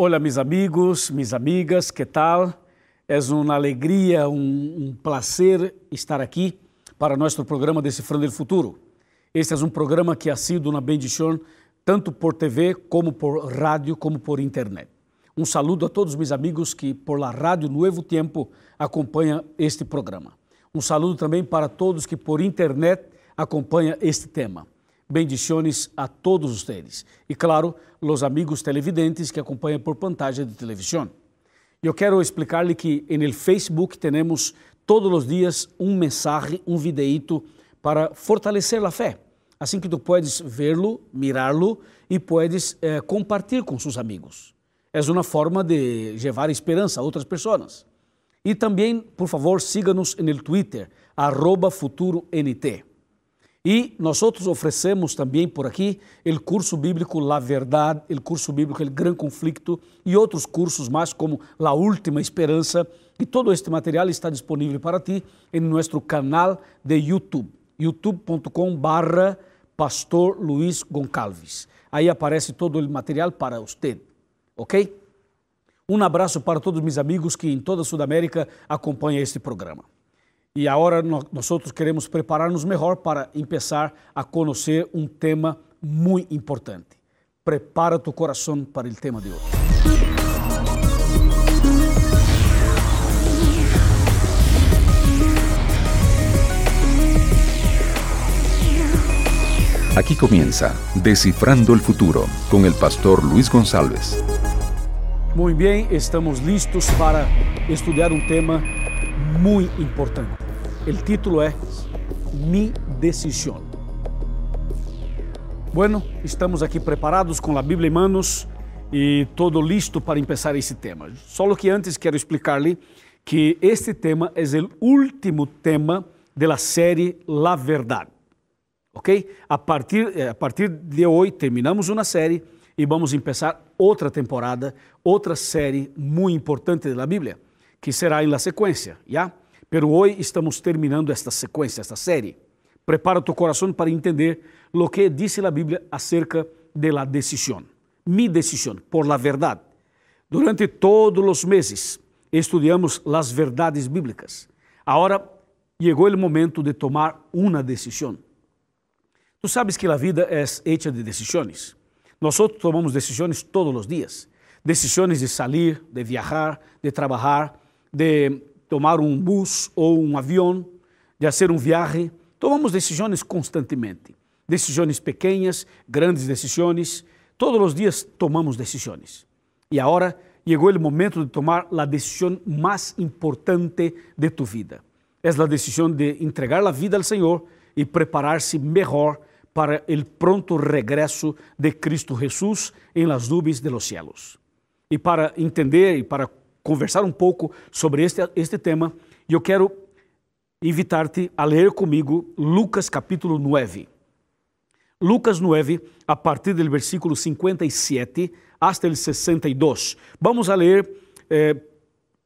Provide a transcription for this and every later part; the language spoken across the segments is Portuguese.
Hola mis amigos, mis amigas, ¿qué tal? Es una alegría, un, un, placer estar aqui para nosso programa Decifrando o Futuro. Este é um programa que ha sido uma bendição tanto por TV como por rádio como por internet. Um saludo a todos meus amigos que por la rádio Novo Tempo acompanham este programa. Um saludo também para todos que por internet acompanham este tema. Bendiciones a todos ustedes. E claro, os amigos televidentes que acompanham por pantalla de televisão. Eu quero explicar-lhe que no Facebook temos todos os dias um mensagem, um videíto para fortalecer a fé. Assim que tu puedes verlo, mirá-lo e puedes eh, compartilhar com seus amigos. É uma forma de levar esperança a outras pessoas. E também, por favor, siga-nos no Twitter, arroba FuturoNT. E nós oferecemos também por aqui o curso bíblico La Verdade, o curso bíblico El Gran Conflicto e outros cursos mais como La Última Esperança. E todo este material está disponível para ti em nosso canal de YouTube, youtube.com barra Pastor Luiz Goncalves. Aí aparece todo o material para você, ok? Um abraço para todos meus amigos que em toda a Sudamérica acompanham este programa. E agora nós queremos preparar-nos melhor para começar a conhecer um tema muito importante. Prepara tu coração para o tema de hoje. Aquí comienza Descifrando el Futuro con el pastor Luis González. Muy bien, estamos listos para estudiar un tema muy importante. El título es Mi decisión. Bueno, estamos aqui preparados com a Bíblia em manos e todo listo para começar esse tema. Só que antes quero explicar-lhe que este tema é o último tema da série La Verdade. Ok? A partir, eh, a partir de hoje terminamos uma série e vamos começar outra temporada, outra série muito importante da Bíblia, que será em la sequência, já? Pero hoje estamos terminando esta sequência, esta série. Prepara tu coração para entender lo que dice a Bíblia acerca de la decisión. Mi decisión, por la verdade. Durante todos os meses estudamos las verdades bíblicas. Agora chegou o momento de tomar uma decisão. Tu sabes que a vida é hecha de decisões. Nós tomamos decisões todos os dias. Decisões de sair, de viajar, de trabalhar, de tomar um bus ou um avião, de fazer um viagem. Tomamos decisões constantemente. Decisões pequenas, grandes decisões. Todos os dias tomamos decisões. E agora chegou o momento de tomar a decisão mais importante de tu vida. É a decisão de entregar a vida ao Senhor e preparar-se melhor para o pronto regresso de Cristo Jesus em las nubes de los cielos. E para entender e para conversar um pouco sobre este, este tema, eu quero invitar-te a ler comigo Lucas capítulo 9. Lucas 9, a partir do versículo 57 hasta el 62. Vamos a ler eh,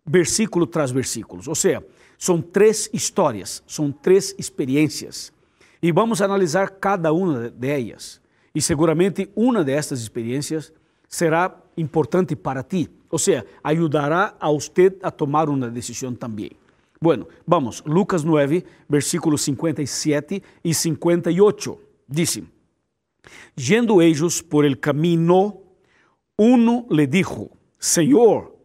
versículo tras versículo. Ou seja, são três histórias, são três experiências. E vamos analisar cada uma delas. E seguramente uma destas experiências será importante para ti. Ou seja, ajudará a você a tomar uma decisão também. Bueno, vamos, Lucas 9, versículos 57 e 58. Dice, Yendo ellos por el camino, uno le dijo, Señor,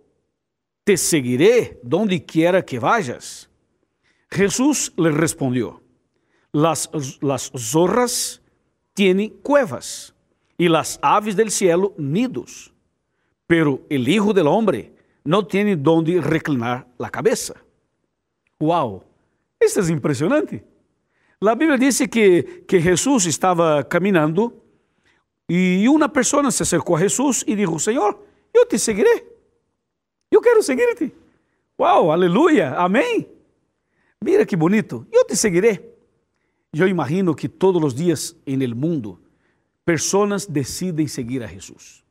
te seguiré donde quiera que vayas. Jesús le respondió, las, las zorras tienen cuevas y las aves del cielo nidos pero el Hijo del Hombre no tiene donde reclinar la cabeza. ¡Wow! Isso é impressionante. A Bíblia diz que, que Jesus estava caminhando e uma pessoa se acercou a Jesus e disse: Senhor, eu te seguirei. Eu quero seguir-te. Uau, aleluia, amém. Mira que bonito, eu te seguirei. Eu imagino que todos os dias no mundo, pessoas decidem seguir a Jesus.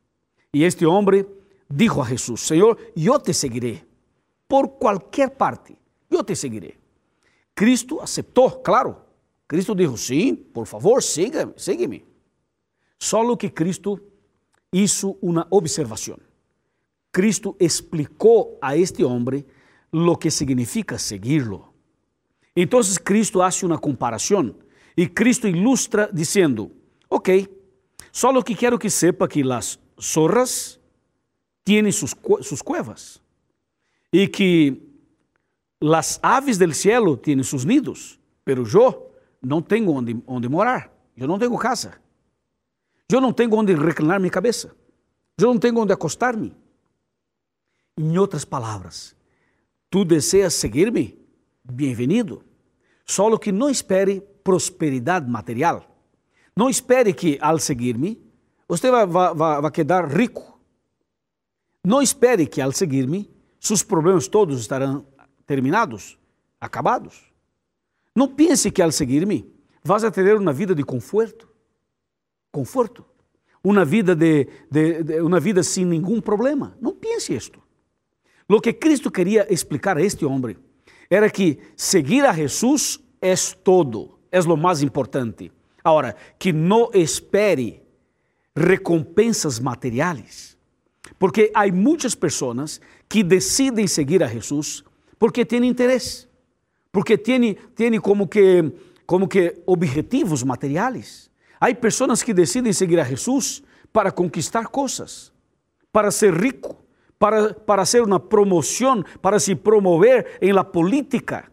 Y este hombre dijo a Jesús, Señor, yo te seguiré por cualquier parte, yo te seguiré. Cristo aceptó, claro. Cristo dijo, sí, por favor, sígueme, sígueme. Solo que Cristo hizo una observación. Cristo explicou a este hombre lo que significa seguirlo. Entonces Cristo hace una comparación y Cristo ilustra diciendo, ok, solo que quiero que sepa que las zorras tienen sus, sus cuevas y que las aves del cielo tienen sus nidos, pero yo no tengo onde, onde morar, yo no tengo casa, yo no tengo onde reclinar mi cabeza, yo no tengo onde acostarme. Em outras palavras, tu deseas seguir-me? Bem-vindo. Só que não espere prosperidade material. Não espere que, ao seguir-me, você vai, vai, vai quedar rico. Não espere que, ao seguir-me, seus problemas todos estarão terminados, acabados. Não pense que, ao seguir-me, vas a ter uma vida de conforto. Conforto. Uma vida, de, de, de, uma vida sem nenhum problema. Não pense isto. Lo que Cristo queria explicar a este homem era que seguir a Jesus é todo, é o mais importante. Agora, que não espere recompensas materiais, porque há muitas pessoas que decidem seguir a Jesus porque têm interesse, porque têm, têm como, que, como que objetivos materiais. Há pessoas que decidem seguir a Jesus para conquistar coisas, para ser rico, para, para hacer una promoción, para se promover en la política.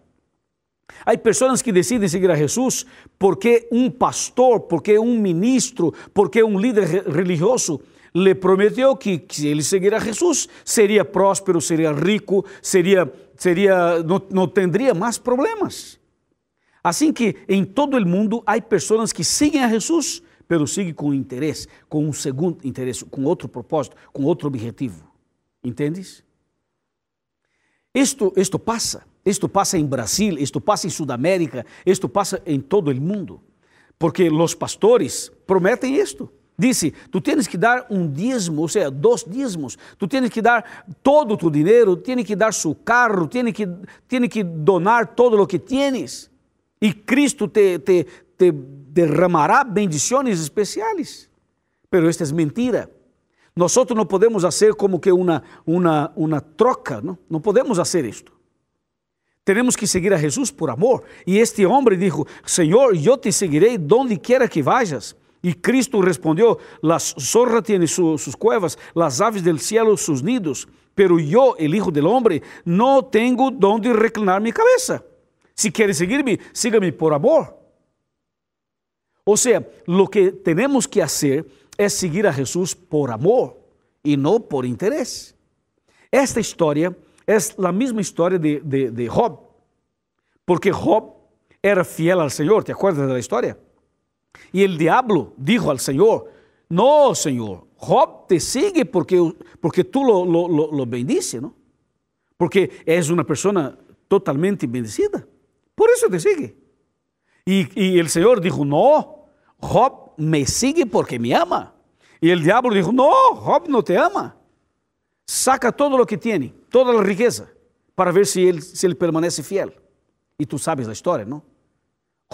Hay personas que deciden seguir a Jesús porque un pastor, porque un ministro, porque un líder religioso le prometió que si él seguiría a Jesús sería próspero, sería rico, sería, sería, no, no tendría más problemas. Assim que em todo o mundo há pessoas que seguem a Jesus, pero seguem com interesse, com um segundo interesse, com outro propósito, com outro objetivo. ¿Entendes? Esto, esto pasa, esto pasa en Brasil, esto pasa en Sudamérica, esto pasa en todo el mundo, porque los pastores prometen esto. Dice, tú tienes que dar un diezmo, o sea, dos diezmos, tú tienes que dar todo tu dinero, tienes que dar su carro, tienes que, tienes que donar todo lo que tienes. Y Cristo te, te, te derramará bendiciones especiales. Pero esta es mentira. Nós não podemos fazer como que uma, uma, uma troca, não? não podemos fazer isto. Temos que seguir a Jesus por amor. E este homem disse: Senhor, eu te seguirei donde quiera que vayas. E Cristo respondeu: Las zorras tienen su, cuevas, las aves del cielo sus nidos, pero yo, el Hijo del Hombre, no tengo donde reclinar mi cabeza. Si quiere seguirme, sígame por amor. O sea, lo que tenemos que hacer é seguir a Jesus por amor e não por interesse. Esta história é a mesma história de, de, de Job, porque Job era fiel ao Senhor, ¿te acuerdas da história? E o diabo dijo ao Senhor: No, Senhor, Job te sigue porque, porque tú lo, lo, lo, lo bendice, ¿no? Porque és uma pessoa totalmente bendecida. Por isso te sigue. E, e o Senhor dijo: No, Job me sigue porque me ama. Y el diablo dijo, no, Job no te ama. Saca todo lo que tiene, toda la riqueza, para ver si él, si él permanece fiel. Y tú sabes la historia, ¿no?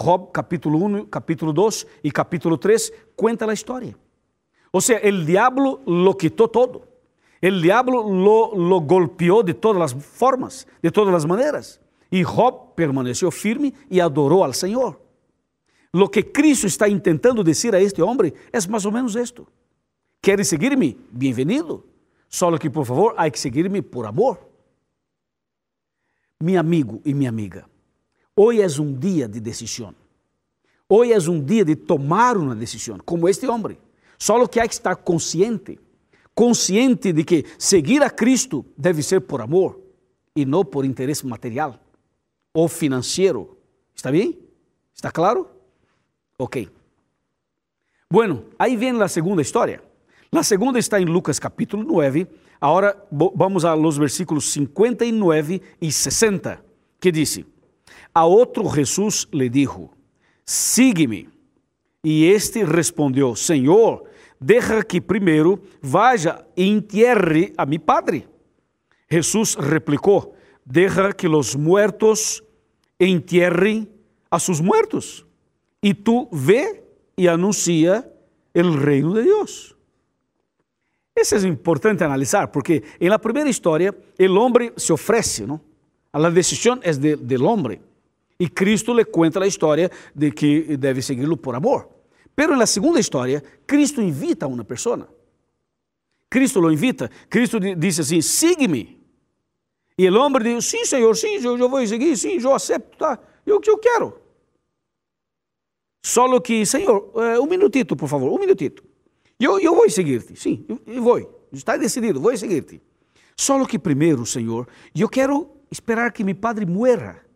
Job capítulo 1, capítulo 2 y capítulo 3 cuenta la historia. O sea, el diablo lo quitó todo. El diablo lo, lo de todas las formas, de todas las maneras. Y Job permaneció firme y adoró al Señor. Lo que Cristo está intentando decir a este hombre es más o menos esto. ¿Quieres seguir-me? Bem-vindo. Só que, por favor, há que seguir-me por amor. Meu amigo e minha amiga, hoje é um dia de decisão. Hoje é um dia de tomar uma decisão, como este homem. Só que há que estar consciente, consciente de que seguir a Cristo deve ser por amor e não por interesse material ou financeiro. Está bem? Está claro? Ok. Bueno, aí vem a segunda história. A segunda está em Lucas capítulo 9. Agora vamos a los versículos 59 e 60, que diz: A outro Jesus lhe dijo: Sigue-me. E este respondeu: Senhor, deja que primeiro vaya e entierre a mi padre. Jesus replicou: Deja que los muertos entierren a sus muertos e tu ve e anuncia el reino de Deus. Isso é importante analisar, porque la primeira história, o homem se oferece, não? A decisão é de, del homem. E Cristo le conta a história de que deve segui-lo por amor. Pero na segunda história, Cristo invita a uma pessoa. Cristo lo invita. Cristo disse assim: sigue-me. E o homem diz: sim, Senhor, sim, eu, vou seguir, sim, eu aceito, tá? Eu, eu quero. Só que, Senhor, eh, um minutito, por favor, um minutito. Eu, eu vou seguir-te, sim, eu vou. Está decidido, vou seguir-te. Só que primeiro, Senhor, eu quero esperar que meu padre muera.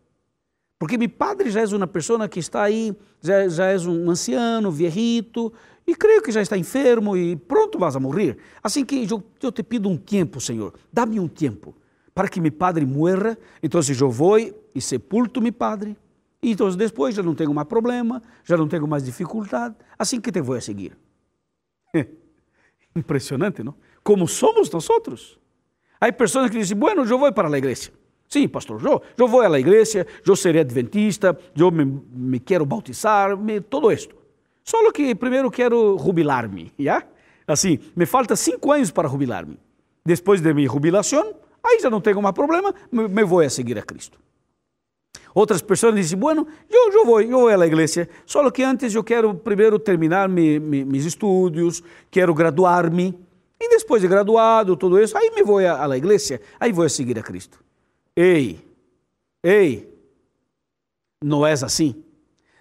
Porque meu padre já é uma pessoa que está aí, já, já é um anciano, viejito, e creio que já está enfermo e pronto vas a morrer. Assim que eu, eu te pido um tempo, Senhor, dá-me um tempo para que meu padre muera. Então eu vou e sepulto meu padre. E então depois já não tenho mais problema, já não tenho mais dificuldade. Assim que te vou a seguir. Impressionante, não? Como somos nós outros. Há pessoas que dizem, bueno, eu vou para a igreja. Sim, pastor, eu, eu vou à igreja, eu serei adventista, eu me, me quero bautizar, me, todo isto. Só que primeiro quero jubilar-me, já? Assim, me falta cinco anos para jubilar-me. Depois de minha jubilação, aí já não tenho mais problema, me, me vou a seguir a Cristo. Outras pessoas dizem, bueno, eu, eu vou, eu vou à igreja, só que antes eu quero primeiro terminar me, me, meus estudos, quero graduar-me, e depois de graduado, tudo isso, aí me vou à, à igreja, aí vou a seguir a Cristo. Ei, ei, não é assim.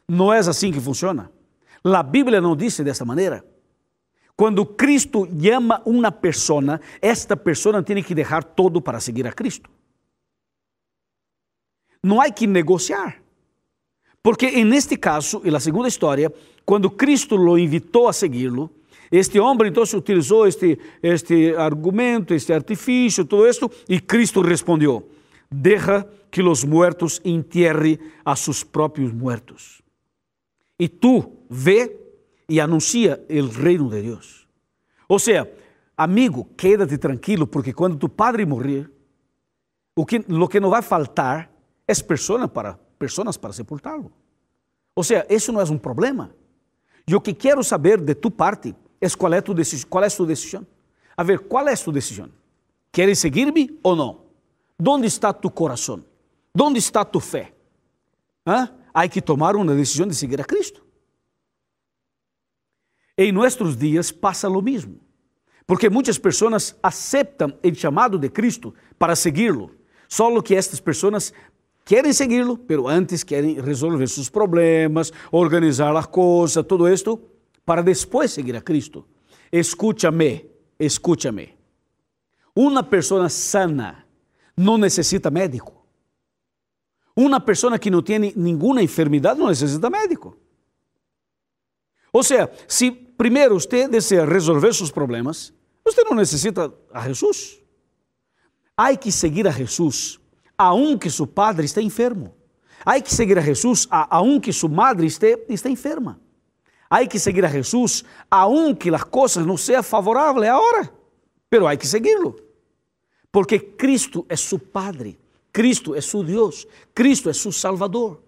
Não é assim que funciona. A Bíblia não disse dessa maneira. Quando Cristo chama uma pessoa, esta pessoa tem que deixar todo para seguir a Cristo. Não há que negociar. Porque neste caso, e na segunda história, quando Cristo lo invitou a segui-lo, este homem então utilizou este, este argumento, este artifício, tudo isso, e Cristo respondeu: Deja que os muertos entierre a seus próprios muertos. E tu vê e anuncia o reino de Deus. Ou seja, amigo, quédate tranquilo, porque quando tu padre morrer, o que, lo que não vai faltar é pessoas para, pessoas para sepultá-lo. Ou seja, isso não é um problema. E o que quero saber de tu parte é qual é tu. Qual é tu decisão? A ver, qual é tu decisão? Queres seguir-me ou não? Onde está tu coração? Onde está tu fé? Há que tomar uma decisão de seguir a Cristo. Em nossos dias passa o mesmo, porque muitas pessoas aceitam o chamado de Cristo para segui-lo, só que estas pessoas querem segui-lo, pero antes querem resolver seus problemas, organizar as coisas, tudo isto, para depois seguir a Cristo. Escúchame, escúchame. Uma pessoa sana não necessita médico. Uma pessoa que não tem nenhuma enfermidade não necessita médico. Ou seja, se primeiro você deseja resolver seus problemas, você não necessita a Jesus. Há que seguir a Jesus aunque seu padre esté enfermo. Há que seguir a Jesus aunque sua madre esté, esté enferma. Há que seguir a Jesus aunque as coisas não sejam favoráveis agora. Pero há que seguirlo. Porque Cristo é seu Padre, Cristo é seu Deus, Cristo é seu Salvador.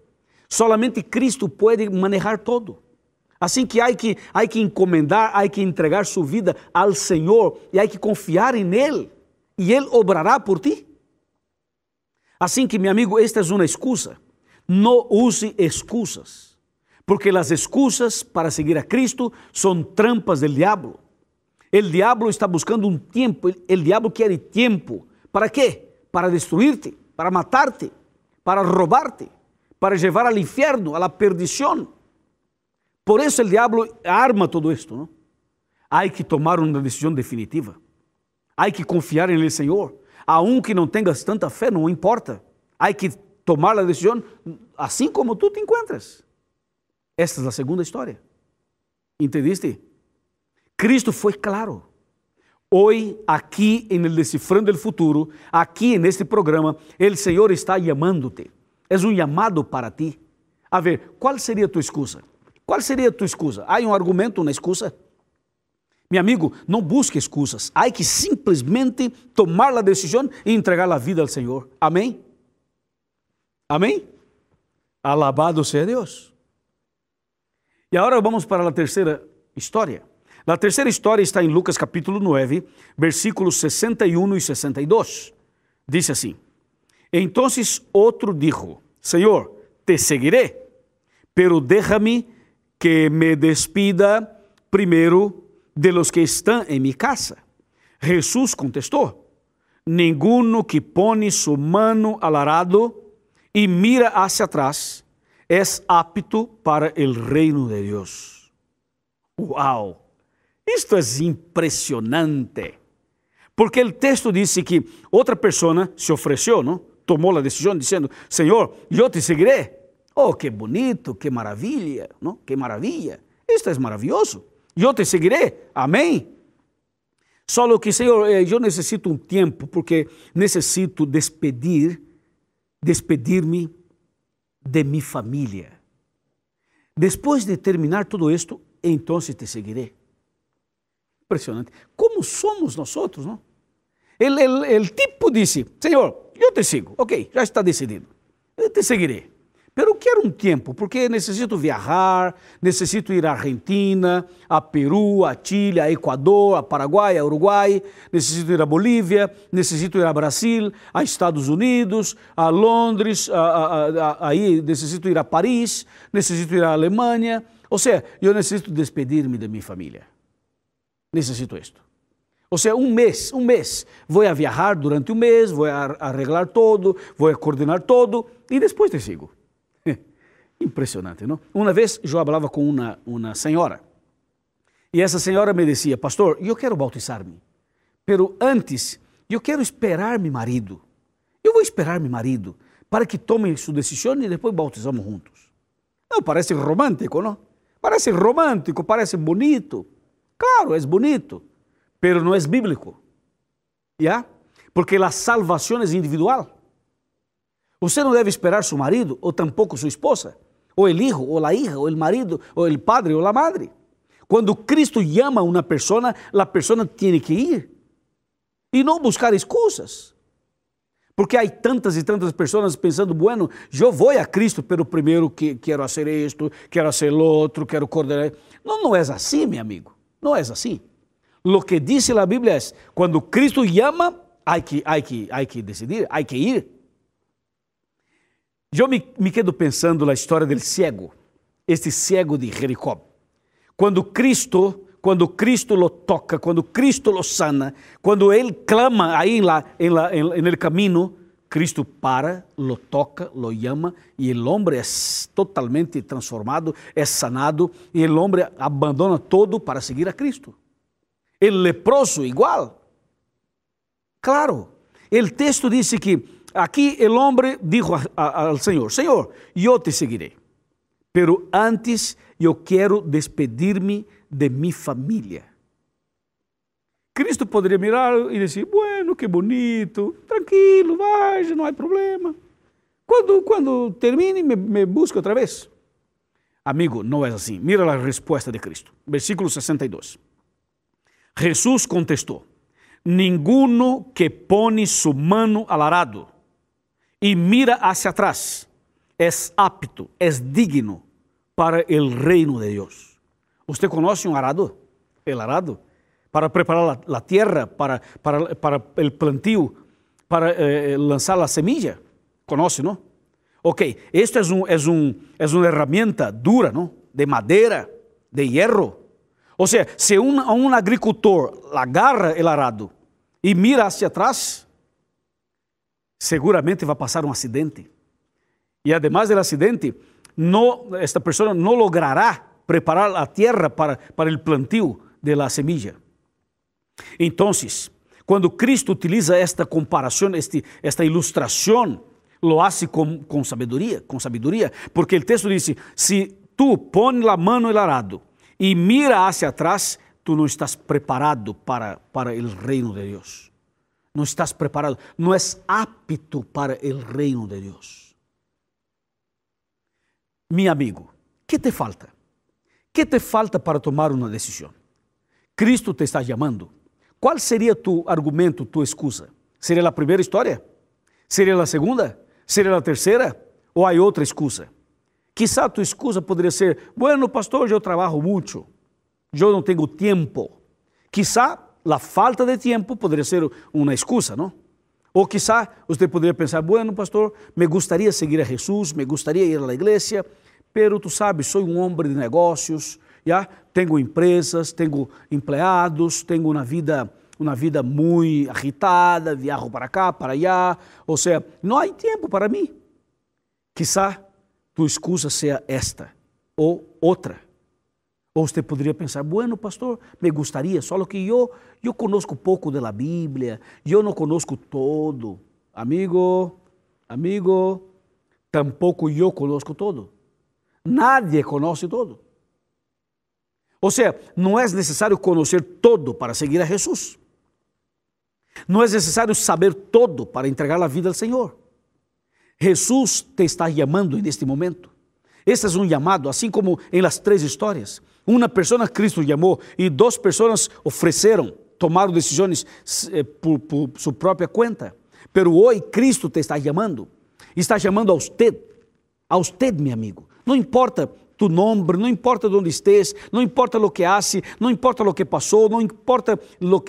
Solamente Cristo pode manejar todo. Assim que há que, há que encomendar, há que entregar sua vida ao Senhor e há que confiar em Ele. E Ele obrará por ti. Assim que, meu amigo, esta é uma excusa. Não use excusas, porque as excusas para seguir a Cristo são trampas do diabo. O diabo está buscando um tempo, o diabo quer tempo. ¿Para quê? Para destruir-te, para matar-te, para roubar-te, para levar ao inferno, à perdição. Por isso o diabo arma todo isto, não? Há que tomar uma decisão definitiva. Há que confiar em el Senhor. A um que não tenhas tanta fé, não importa. Há que tomar a decisão assim como tu te encontras. Esta é a segunda história. Entendiste? Cristo foi claro. Hoje, aqui em El Decifrando el Futuro, aqui neste programa, o Senhor está chamando-te. É um chamado para ti. A ver, qual seria tua excusa? Qual seria tua excusa? Há um argumento na excusa? Meu amigo, não busque excusas. Há que simplesmente tomar a decisão e entregar a vida ao Senhor. Amém? Amém? Alabado seja Deus. E agora vamos para a terceira história. A terceira história está em Lucas capítulo 9, versículos 61 e 62. Diz assim: Então outro dijo: Senhor, te seguiré, pero déjame que me despida primeiro de los que estão em mi casa. Jesús contestou: Ninguno que pone su mano al arado e mira hacia atrás es apto para el reino de Dios. ¡Wow! Isto é impressionante. Porque o texto disse que outra pessoa se ofereceu, não? tomou a decisão, dizendo: Senhor, eu te seguiré. Oh, que bonito, que maravilha, não? Que maravilha. Isto é maravilhoso. Eu te seguiré. Amém. Só que, Senhor, eh, eu necessito um tempo, porque necessito despedir, despedir-me de minha família. Depois de terminar tudo isto, então te seguiré. Impressionante. Como somos nós outros, não? O tipo disse: Senhor, eu te sigo. Ok, já está decidido. Eu te seguirei. Pero quero um tempo, porque necessito viajar, necessito ir à Argentina, a Peru, a Chile, a Equador, a Paraguai, a Uruguai, necessito ir a Bolívia, necessito ir a Brasil, a Estados Unidos, a Londres, a, a, a, aí necessito ir a Paris, necessito ir à Alemanha. Ou seja, eu necessito despedir-me de minha família. Necessito isto. Ou seja, um mês, um mês. Vou a viajar durante um mês, vou a arreglar todo, vou a coordenar todo e depois te sigo. Impressionante, não? Uma vez eu falava com uma, uma senhora e essa senhora me dizia, pastor, eu quero bautizar-me, pero antes eu quero esperar meu marido. Eu vou esperar meu marido para que tome sua decisão e depois bautizamos juntos. Não, parece romântico, não? Parece romântico, parece bonito. Claro, é bonito, pero não é bíblico. ¿Ya? Porque a salvação é individual. Você não deve esperar seu marido ou tampouco sua esposa o el hijo, o la hija, o el marido, o el padre, o la madre. Quando Cristo llama a uma pessoa, a pessoa tem que ir e não buscar excusas. Porque há tantas e tantas pessoas pensando, bueno, eu vou a Cristo, pero primeiro que quero fazer isto, quero fazer outro, quero coordenar. Não, não é assim, meu amigo. Não é assim. Lo que diz a Bíblia é, quando Cristo llama, há que, há que, há que decidir, há que ir. Eu me, me quedo pensando na história do cego, este cego de Jericó. Quando Cristo, quando Cristo lo toca, quando Cristo lo sana, quando ele clama aí lá, em, la, em, el caminho, Cristo para, lo toca, lo llama e o homem é totalmente transformado, é sanado e o homem abandona todo para seguir a Cristo. O leproso igual. Claro, o texto diz que Aqui o homem dijo ao Senhor: Senhor, eu te seguiré, pero antes eu quero despedir-me de minha família. Cristo poderia mirar e dizer: Bueno, que bonito, tranquilo, vai, não há problema. Quando, quando termine, me, me busca outra vez. Amigo, não é assim. Mira a resposta de Cristo. Versículo 62. Jesus contestou: Ninguno que pone su mano al arado e mira hacia atrás, é apto, é digno para o reino de Deus. ¿Usted conoce um arado? El arado. Para preparar a tierra, para, para, para el plantio, para eh, eh, lançar a semilla. Conoce, não? Ok, esta é, um, é, um, é uma ferramenta dura, não? De madeira, de hierro. Ou seja, se um, um agricultor agarra o arado e mira hacia atrás, seguramente vai passar um acidente. E además do acidente, no, esta pessoa não logrará preparar a terra para, para o plantio de la semilla. Então, quando Cristo utiliza esta comparação, este, esta ilustração, lo hace com, com sabedoria, com sabedoria, porque o texto diz: se tu pões a mão no arado e mira hacia atrás, tu não estás preparado para, para o reino de Deus não estás preparado, não és apto para o reino de Deus. Meu amigo, que te falta? Que te falta para tomar uma decisão? Cristo te está chamando. Qual seria tu argumento, tua excusa? Seria a primeira história? Seria a segunda? Seria a terceira? Ou há outra excusa? Quizá tua excusa poderia ser: Bueno, pastor, eu trabalho muito. eu não tenho tempo. Quizá a falta de tempo poderia ser uma excusa, não? Ou quizá você poderia pensar, bueno, pastor, me gustaría seguir a Jesus, me gustaría ir a la iglesia, pero tu sabes, sou um homem de negócios, já tenho empresas, tenho empregados, tenho uma vida uma vida muito agitada, viajo para cá, para allá, ou seja, não há tempo para mim. Quizá tua excusa seja esta ou outra. Ou você poderia pensar, bueno, pastor, me gostaria, só que eu, eu conosco pouco da Bíblia, eu não conosco todo. Amigo, amigo, tampouco eu conosco todo. Nadie conhece todo. Ou seja, não é necessário conhecer todo para seguir a Jesus. Não é necessário saber todo para entregar a vida ao Senhor. Jesus te está chamando neste momento. Este é um chamado, assim como em las três histórias. Uma pessoa Cristo chamou e duas pessoas ofereceram, tomaram decisões eh, por, por sua própria conta. Pero hoje Cristo te está chamando. Está chamando a você, a você, meu amigo. Não importa tu nome, não importa onde estés, não importa o que hace, não importa o que passou, não importa lo,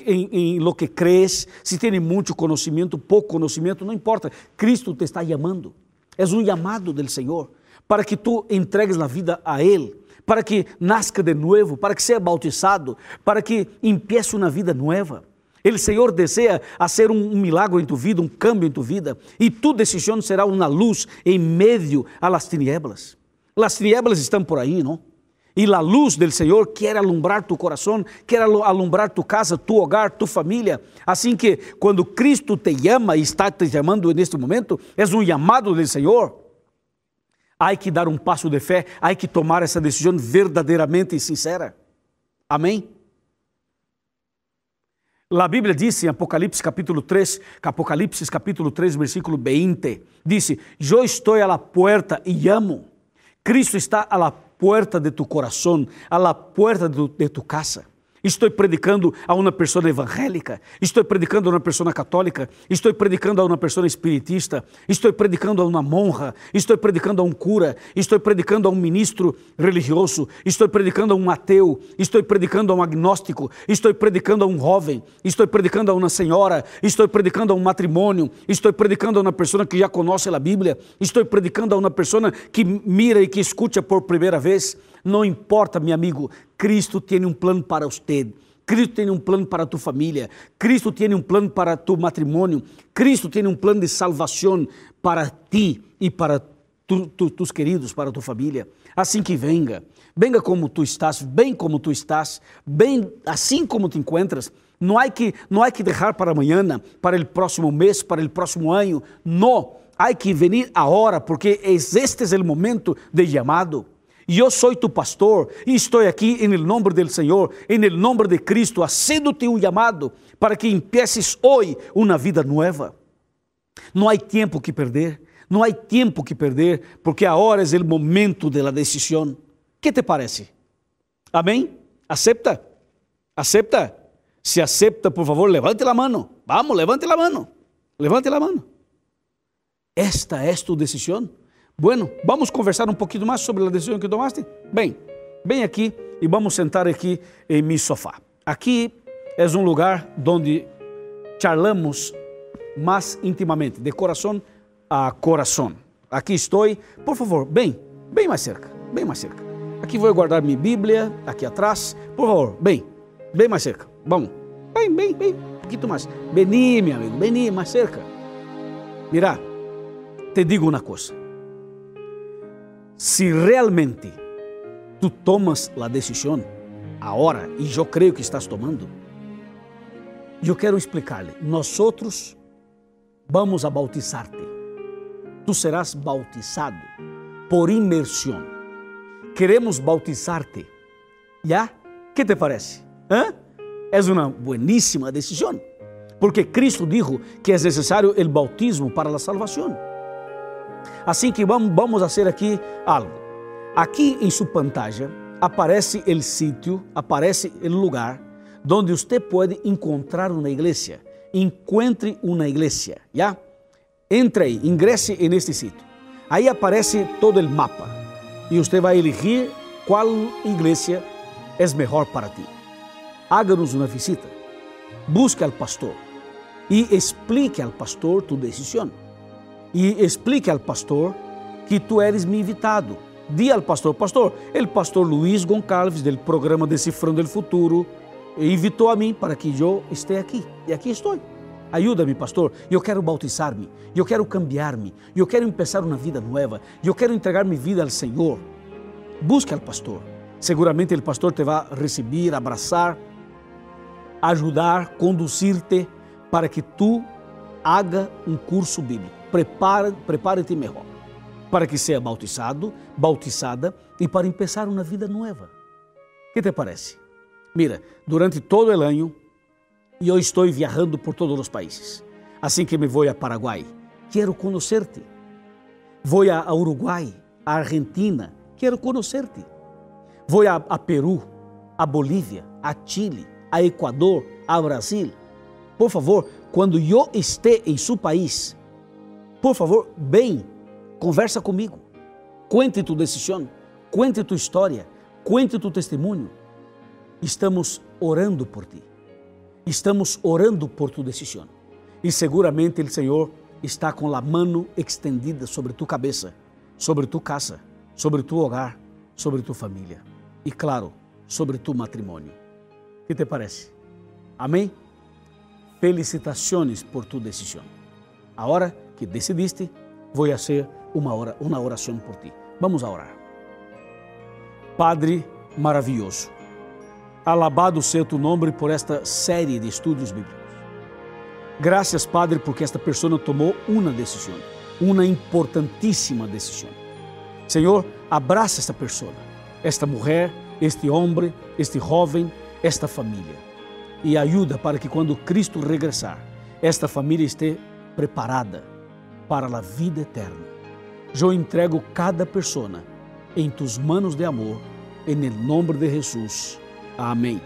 lo que crees, se tem muito conhecimento, pouco conhecimento, não importa. Cristo te está chamando. É um chamado do Senhor para que tu entregues a vida a Ele, para que nasca de novo, para que seja bautizado, para que empiece uma vida nova. O Senhor deseja fazer um milagre em tu vida, um cambio em tu vida, e tu decisão será uma luz em meio las tinieblas. Las tinieblas estão por aí, não? E a luz do Senhor quer alumbrar tu coração, quer alumbrar tu casa, tu hogar, tu família. Assim que quando Cristo te chama e está te chamando neste momento, é um chamado do Senhor. Há que dar um passo de fé, há que tomar essa decisão verdadeiramente sincera. Amém? A Bíblia diz em Apocalipse capítulo 3, Apocalipse capítulo 3, versículo 20, diz: Eu estou à la puerta e amo. Cristo está a la puerta de tu coração, a la puerta de tu, de tu casa. Estou predicando a uma pessoa evangélica, estou predicando a uma pessoa católica, estou predicando a uma pessoa espiritista, estou predicando a uma monja, estou predicando a um cura, estou predicando a um ministro religioso, estou predicando a um ateu, estou predicando a um agnóstico, estou predicando a um jovem, estou predicando a uma senhora, estou predicando a um matrimônio, estou predicando a uma pessoa que já conhece a Bíblia, estou predicando a uma pessoa que mira e que escuta por primeira vez. Não importa, meu amigo, Cristo tem um plano para você. Cristo tem um plano para tu família. Cristo tem um plano para tu matrimônio. Cristo tem um plano de salvação para ti e para tu, tu, tus queridos, para tu família. Assim que venga, venga como tu estás, bem como tu estás, bem assim como te encontras. Não há que não há que deixar para amanhã, para o próximo mês, para o próximo ano. Não, há que venir agora, porque este é o momento de chamado. Eu sou tu pastor e estou aqui em nome do Senhor, em nome de Cristo, haciendo-te um chamado para que empieces hoje uma vida nova. Não há tempo que perder, não há tempo que perder, porque agora é o momento da decisão. Que te parece? Amém? Acepta? Acepta? Se acepta, por favor, levante a mão. Vamos, levante a mão. Levante a mão. Esta é tu decisão. Bueno, vamos conversar um pouquinho mais sobre a decisão que tomaste? Bem, bem aqui e vamos sentar aqui em meu sofá. Aqui é um lugar onde charlamos mais intimamente, de coração a coração. Aqui estou, por favor, bem, bem mais cerca, bem mais cerca. Aqui vou guardar minha Bíblia, aqui atrás, por favor, bem, bem mais cerca. Vamos, bem, bem, bem, um pouquinho mais. Vení, meu amigo, vení mais cerca. Mira, te digo uma coisa se realmente tu tomas a decisão agora, e eu creio que estás tomando, eu quero explicar-lhe. Nós outros vamos a bautizar-te. Tu serás bautizado por imersão. Queremos bautizar-te. Já? Que te parece? Hã? É uma bueníssima decisão. Porque Cristo dijo que é necessário o bautismo para a salvação. Assim que vamos, vamos fazer aqui algo. Aqui em sua pantalla aparece o sítio, aparece o lugar onde você pode encontrar uma igreja. Encontre uma igreja, já? Entre aí, ingresse neste sítio. Aí aparece todo o mapa e você vai elegir qual igreja é melhor para ti. Háganos uma visita. Busque al pastor e explique al pastor tu decisão. E explique al pastor que tu eres mi invitado. Di al pastor, pastor, el pastor Luiz Goncalves, do programa Decifrando o Futuro, invitou a mim para que eu esteja aqui. E aqui estou. Ajuda-me, pastor. Eu quero bautizar-me. Eu quero cambiar-me. Eu quero começar uma vida nova. Eu quero entregar minha vida ao Senhor. Busque al pastor. Seguramente o pastor te vai receber, abraçar, ajudar, conduzir-te para que tu haga um curso bíblico. Prepara, prepare-te melhor para que seja bautizado, bautizada e para começar uma vida nova. Que te parece? Mira, durante todo o ano eu estou viajando por todos os países. Assim que me vou a Paraguai, quero conhecer-te. Vou a Uruguai, a Argentina, quero conhecer-te. Vou a, a Peru, a Bolívia, a Chile, a Equador, a Brasil. Por favor, quando eu esteja em seu país, por favor, bem, conversa comigo. Cuente tu decisão, cuente tu história, cuente tu testemunho. Estamos orando por ti. Estamos orando por tu decisão. E seguramente o Senhor está com a mão extendida sobre tu cabeça, sobre tu casa, sobre tu hogar, sobre tu família e, claro, sobre tu matrimônio. Que te parece? Amém? Felicitações por tu decisão. Agora que decidiste, vou fazer uma, hora, uma oração por ti. Vamos a orar. Padre maravilhoso, alabado seja tu nome por esta série de estudos bíblicos. Graças, Padre, porque esta pessoa tomou uma decisão, uma importantíssima decisão. Senhor, abraça esta pessoa, esta mulher, este homem, este jovem, esta família e ajuda para que quando Cristo regressar, esta família esteja preparada para a vida eterna. Eu entrego cada pessoa em tus manos de amor, em nome de Jesus. Amém.